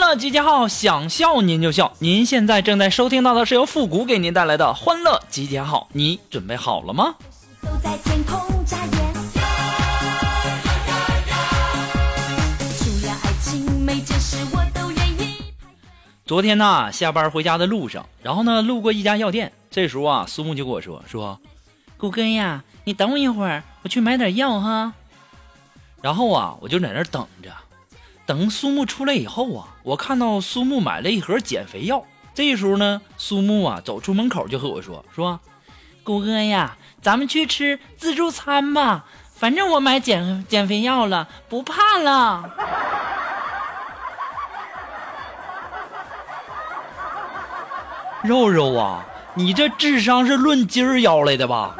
乐集结号，想笑您就笑。您现在正在收听到的是由复古给您带来的欢乐集结号，你准备好了吗？昨天呢，下班回家的路上，然后呢，路过一家药店，这时候啊，苏木就跟我说说，谷哥呀，你等我一会儿，我去买点药哈。然后啊，我就在那等着，等苏木出来以后啊，我看到苏木买了一盒减肥药。这时候呢，苏木啊走出门口就和我说说，谷哥呀，咱们去吃自助餐吧，反正我买减减肥药了，不怕了。肉肉啊，你这智商是论斤儿要来的吧？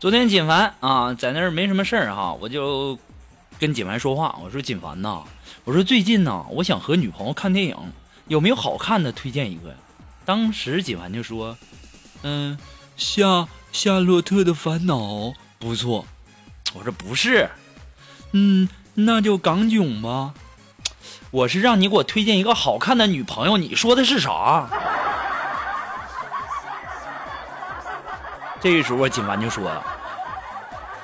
昨天锦凡啊，在那儿没什么事儿哈，我就跟锦凡说话，我说锦凡呐，我说最近呢，我想和女朋友看电影，有没有好看的推荐一个呀？当时锦凡就说，嗯，夏夏洛特的烦恼不错。我说不是，嗯，那就港囧吧。我是让你给我推荐一个好看的女朋友，你说的是啥？这时候锦凡就说了：“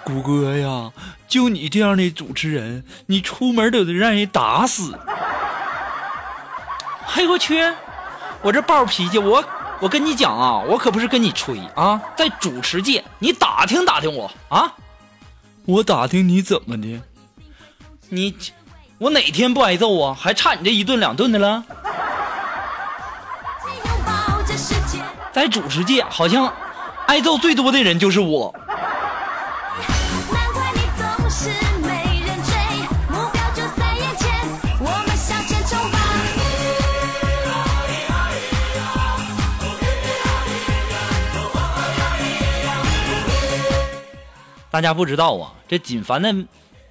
谷歌呀，就你这样的主持人，你出门都得让人打死。”嘿我去！我这暴脾气，我我跟你讲啊，我可不是跟你吹啊，在主持界，你打听打听我啊。我打听你怎么的？你我哪天不挨揍啊？还差你这一顿两顿的了？在主持界，好像挨揍最多的人就是我。大家不知道啊，这锦凡的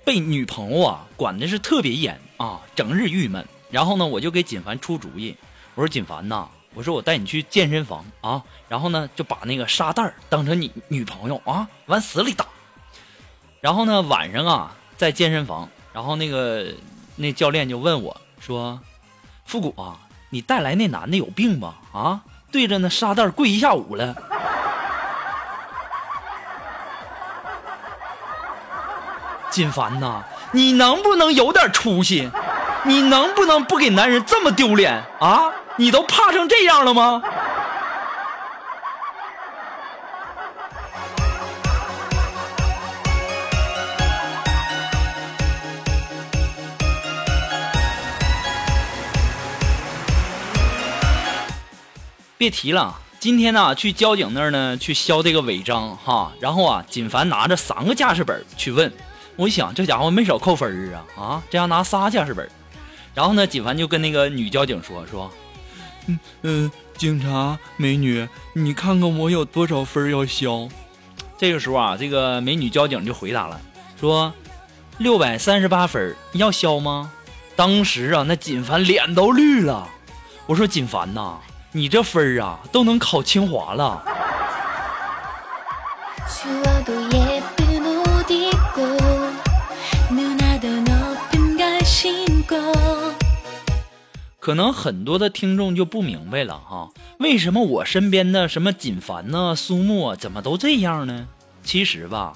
被女朋友啊管的是特别严啊，整日郁闷。然后呢，我就给锦凡出主意，我说锦凡呐，我说我带你去健身房啊，然后呢就把那个沙袋当成你女朋友啊，往死里打。然后呢晚上啊在健身房，然后那个那教练就问我说：“复古啊，你带来那男的有病吧？啊，对着那沙袋跪一下午了。”金凡呐，你能不能有点出息？你能不能不给男人这么丢脸啊？你都怕成这样了吗？别提了，今天呢去交警那儿呢去销这个违章哈，然后啊，锦凡拿着三个驾驶本去问，我一想这家伙没少扣分啊啊，这样拿仨驾驶本，然后呢，锦凡就跟那个女交警说说，嗯嗯、警察美女，你看看我有多少分要消？这个时候啊，这个美女交警就回答了，说六百三十八分，你要消吗？当时啊，那锦凡脸都绿了。我说锦凡呐，你这分儿啊都能考清华了。可能很多的听众就不明白了哈，为什么我身边的什么锦凡呢、苏木啊，怎么都这样呢？其实吧，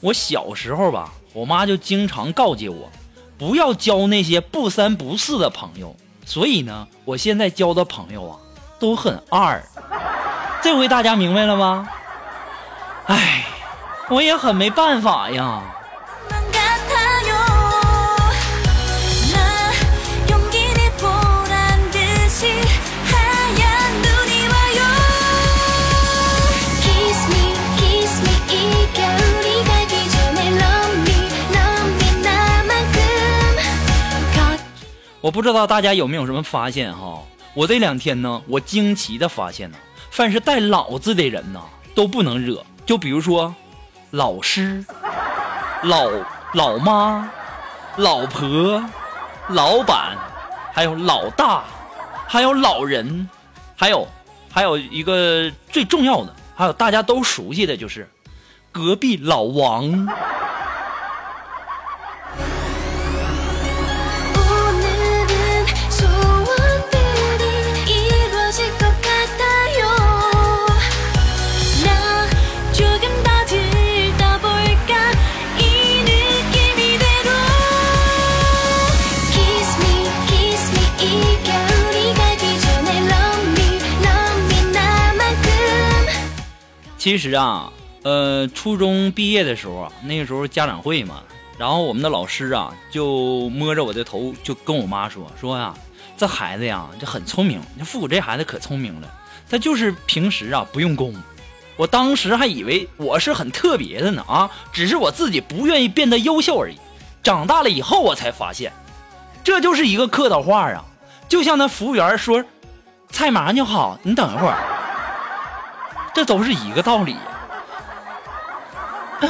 我小时候吧，我妈就经常告诫我，不要交那些不三不四的朋友。所以呢，我现在交的朋友啊，都很二。这回大家明白了吗？唉，我也很没办法呀。我不知道大家有没有什么发现哈？我这两天呢，我惊奇的发现呢，凡是带“老”字的人呢，都不能惹。就比如说，老师、老老妈、老婆、老板，还有老大，还有老人，还有还有一个最重要的，还有大家都熟悉的就是隔壁老王。其实啊，呃，初中毕业的时候啊，那个时候家长会嘛，然后我们的老师啊就摸着我的头，就跟我妈说说呀、这孩子呀，这很聪明，这父母这孩子可聪明了，他就是平时啊不用功。我当时还以为我是很特别的呢啊，只是我自己不愿意变得优秀而已。长大了以后我才发现，这就是一个客套话啊，就像那服务员说，菜马上就好，你等一会儿。这都是一个道理、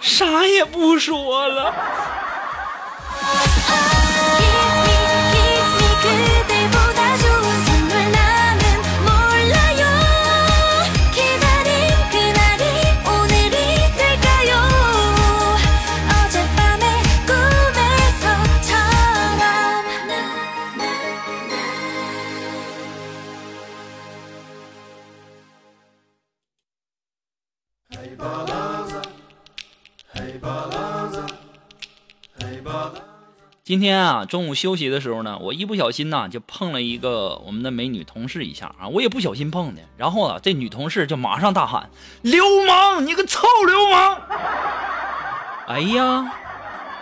啥也不说了。今天啊，中午休息的时候呢，我一不小心呐、就碰了一个我们的美女同事一下啊，我也不小心碰的。然后啊，这女同事就马上大喊：“流氓，你个臭流氓！”哎呀，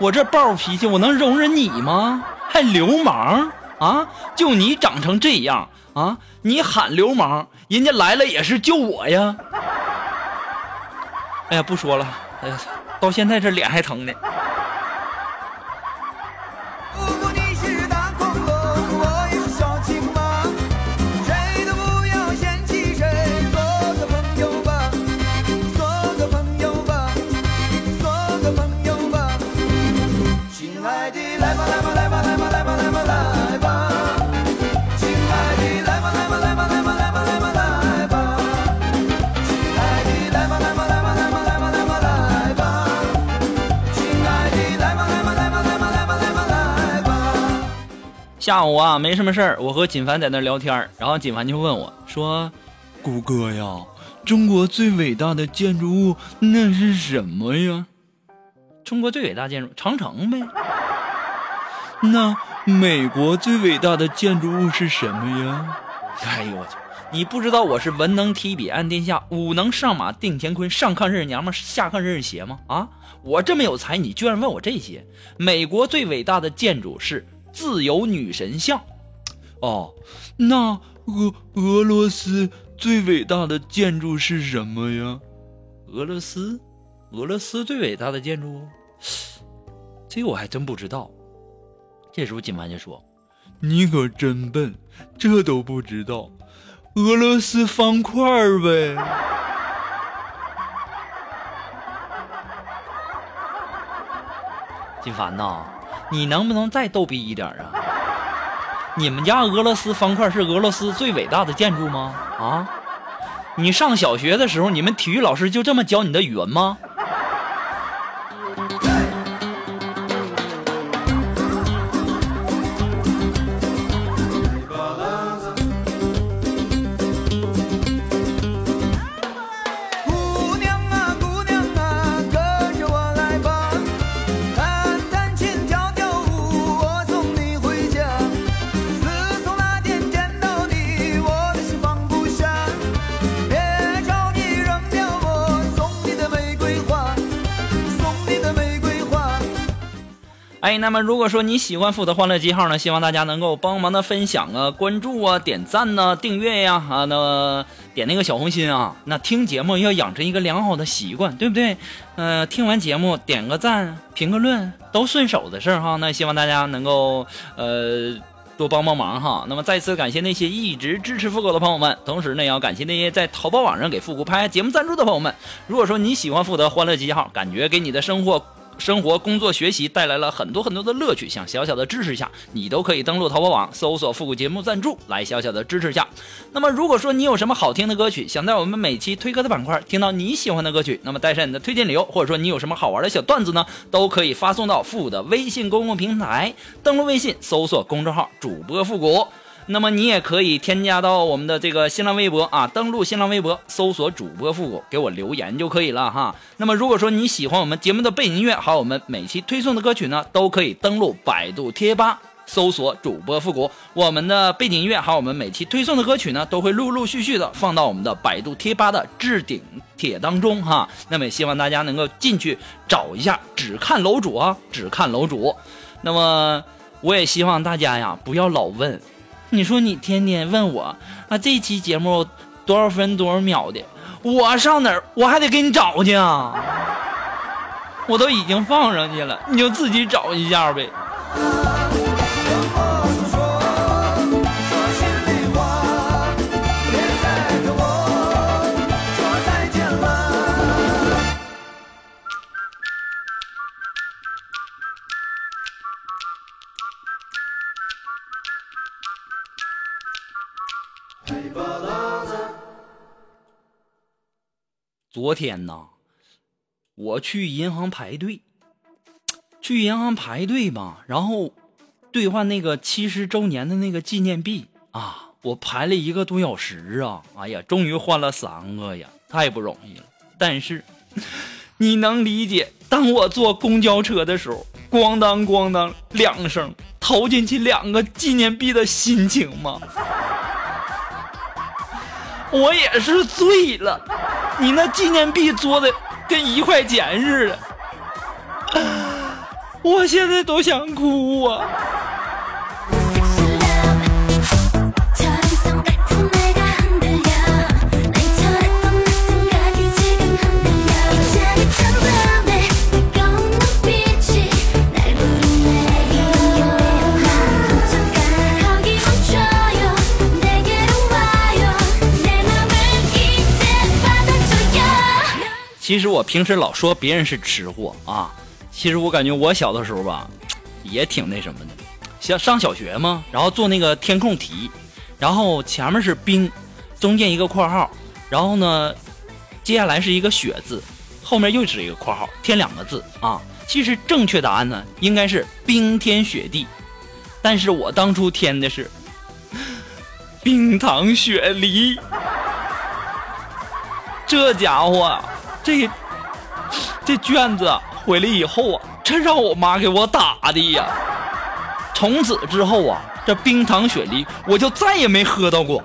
我这暴脾气，我能容忍你吗？还流氓啊！就你长成这样啊，你喊流氓，人家来了也是救我呀。哎呀，不说了，哎呀，到现在这脸还疼呢。下午啊，没什么事儿，我和锦凡在那聊天儿然后锦凡就问我说：“谷歌呀，中国最伟大的建筑物那是什么呀？”中国最伟大建筑长城呗。那美国最伟大的建筑物是什么呀？哎呦我去！你不知道我是文能提笔安天下，武能上马定乾坤，上炕认识娘们，下炕认识鞋吗？啊，我这么有才，你居然问我这些？美国最伟大的建筑是自由女神像。哦，那俄俄罗斯最伟大的建筑是什么呀？俄罗斯，俄罗斯最伟大的建筑，这个我还真不知道。这时候金凡就说：“你可真笨，这都不知道。俄罗斯方块儿呗。”金凡呐，你能不能再逗逼一点啊？你们家俄罗斯方块是俄罗斯最伟大的建筑吗？啊？你上小学的时候，你们体育老师就这么教你的语文吗？哎，那么如果说你喜欢富的欢乐记号呢，希望大家能够帮忙的分享啊、关注啊、点赞呐、订阅呀啊，那点那个小红心啊。那听节目要养成一个良好的习惯，对不对？呃，听完节目点个赞、评个论都顺手的事儿哈。那希望大家能够呃。多帮帮忙哈！那么再次感谢那些一直支持复古的朋友们，同时呢，也要感谢那些在淘宝网上给复古拍节目赞助的朋友们。如果说你喜欢复古欢乐集结号，感觉给你的生活、生活、工作、学习带来了很多很多的乐趣，想小小的支持一下，你都可以登录淘宝网搜索“复古节目赞助”来小小的支持一下。那么如果说你有什么好听的歌曲，想在我们每期推歌的板块听到你喜欢的歌曲，那么带上你的推荐理由，或者说你有什么好玩的小段子呢，都可以发送到复古的微信公共平台，登录微信搜索公众号“主播复古”。那么你也可以添加到我们的这个新浪微博啊，登录新浪微博搜索主播复古，给我留言就可以了哈。那么如果说你喜欢我们节目的背景音乐，还有我们每期推送的歌曲呢，都可以登录百度贴吧搜索主播复古，我们的背景音乐还有我们每期推送的歌曲呢，都会陆陆续续的放到我们的百度贴吧的置顶帖当中哈。那么也希望大家能够进去找一下，只看楼主啊，只看楼主。那么我也希望大家呀，不要老问。你说你天天问我啊，这期节目多少分多少秒的，我上哪儿我还得给你找去啊？我都已经放上去了，你就自己找一下呗。昨天呐，我去银行排队，去银行排队吧，然后兑换那个七十周年的那个纪念币啊，我排了一个多小时啊，哎呀，终于换了三个呀，太不容易了。但是 你能理解，当我坐公交车的时候，咣当咣当两声投进去两个纪念币的心情吗？我也是醉了。你那纪念币做的跟一块钱似的，我现在都想哭啊！其实我平时老说别人是吃货啊，其实我感觉我小的时候吧，也挺那什么的。像上小学嘛，然后做那个填空题，然后前面是冰，中间一个括号，然后呢，接下来是一个雪字，后面又是一个括号，填两个字啊。其实正确答案呢，应该是冰天雪地，但是我当初填的是 冰糖雪梨。这家伙，这这卷子回来以后啊，真让我妈给我打的呀。从此之后啊，这冰糖雪梨我就再也没喝到过。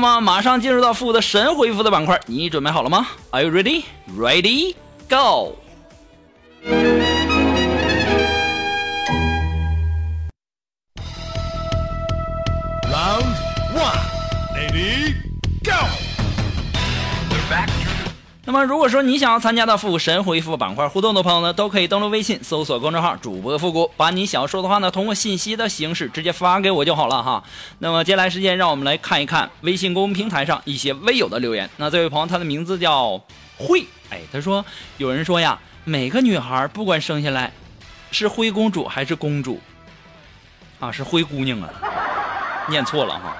那么马上进入到负的神回复的板块，你准备好了吗？Are you ready? Ready? Go! 那么如果说你想要参加到复古神回复板块互动的朋友呢，都可以登录微信搜索公众号主播复古，把你想要说的话呢，通过信息的形式直接发给我就好了哈。那么接下来时间，让我们来看一看微信公众平台上一些微友的留言。那这位朋友他的名字叫慧，哎，他说有人说呀，每个女孩不管生下来是灰公主还是公主，啊，是灰姑娘啊，念错了哈。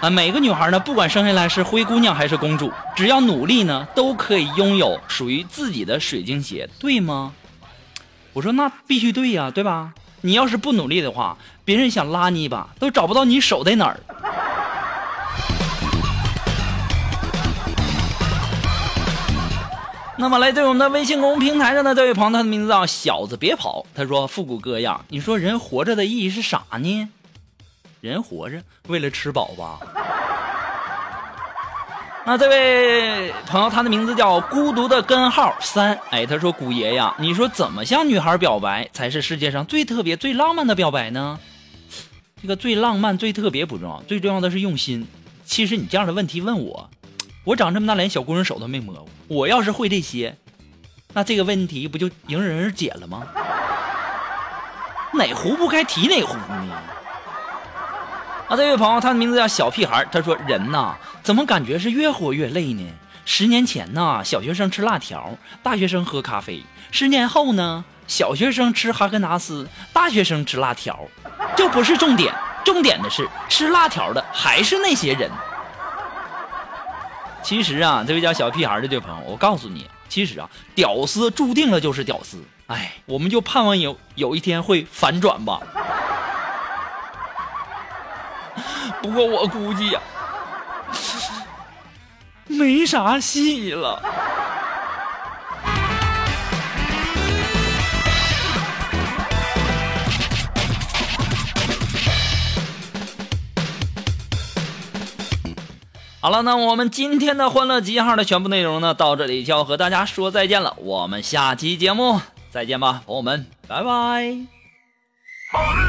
啊，每个女孩呢，不管生下来是灰姑娘还是公主，只要努力呢，都可以拥有属于自己的水晶鞋，对吗？我说那必须对呀，对吧？你要是不努力的话，别人想拉你一把都找不到你手在哪儿。那么来自我们的微信公众平台上的这位朋友，他的名字叫小子别跑。他说：“复古哥呀，你说人活着的意义是啥呢？人活着为了吃饱吧。”那这位朋友，他的名字叫孤独的根号三。哎，他说：“古爷呀，你说怎么向女孩表白才是世界上最特别、最浪漫的表白呢？这个最浪漫、最特别不重要，最重要的是用心。其实你这样的问题问我，我长这么大连小姑娘手都没摸过。我要是会这些，那这个问题不就迎刃而解了吗？哪壶不开提哪壶呢？啊，这位朋友，他的名字叫小屁孩，他说：“人呐，怎么感觉是越活越累呢？十年前呢，小学生吃辣条，大学生喝咖啡；十年后呢，小学生吃哈根达斯，大学生吃辣条。这不是重点，重点的是吃辣条的还是那些人。其实啊，这位叫小屁孩的这位朋友，我告诉你，其实啊，屌丝注定了就是屌丝。哎，我们就盼望有有一天会反转吧。”不过我估计呀、没啥戏了。好了，那我们今天的欢乐集号的全部内容呢，到这里就要和大家说再见了。我们下期节目再见吧，朋友们，拜拜。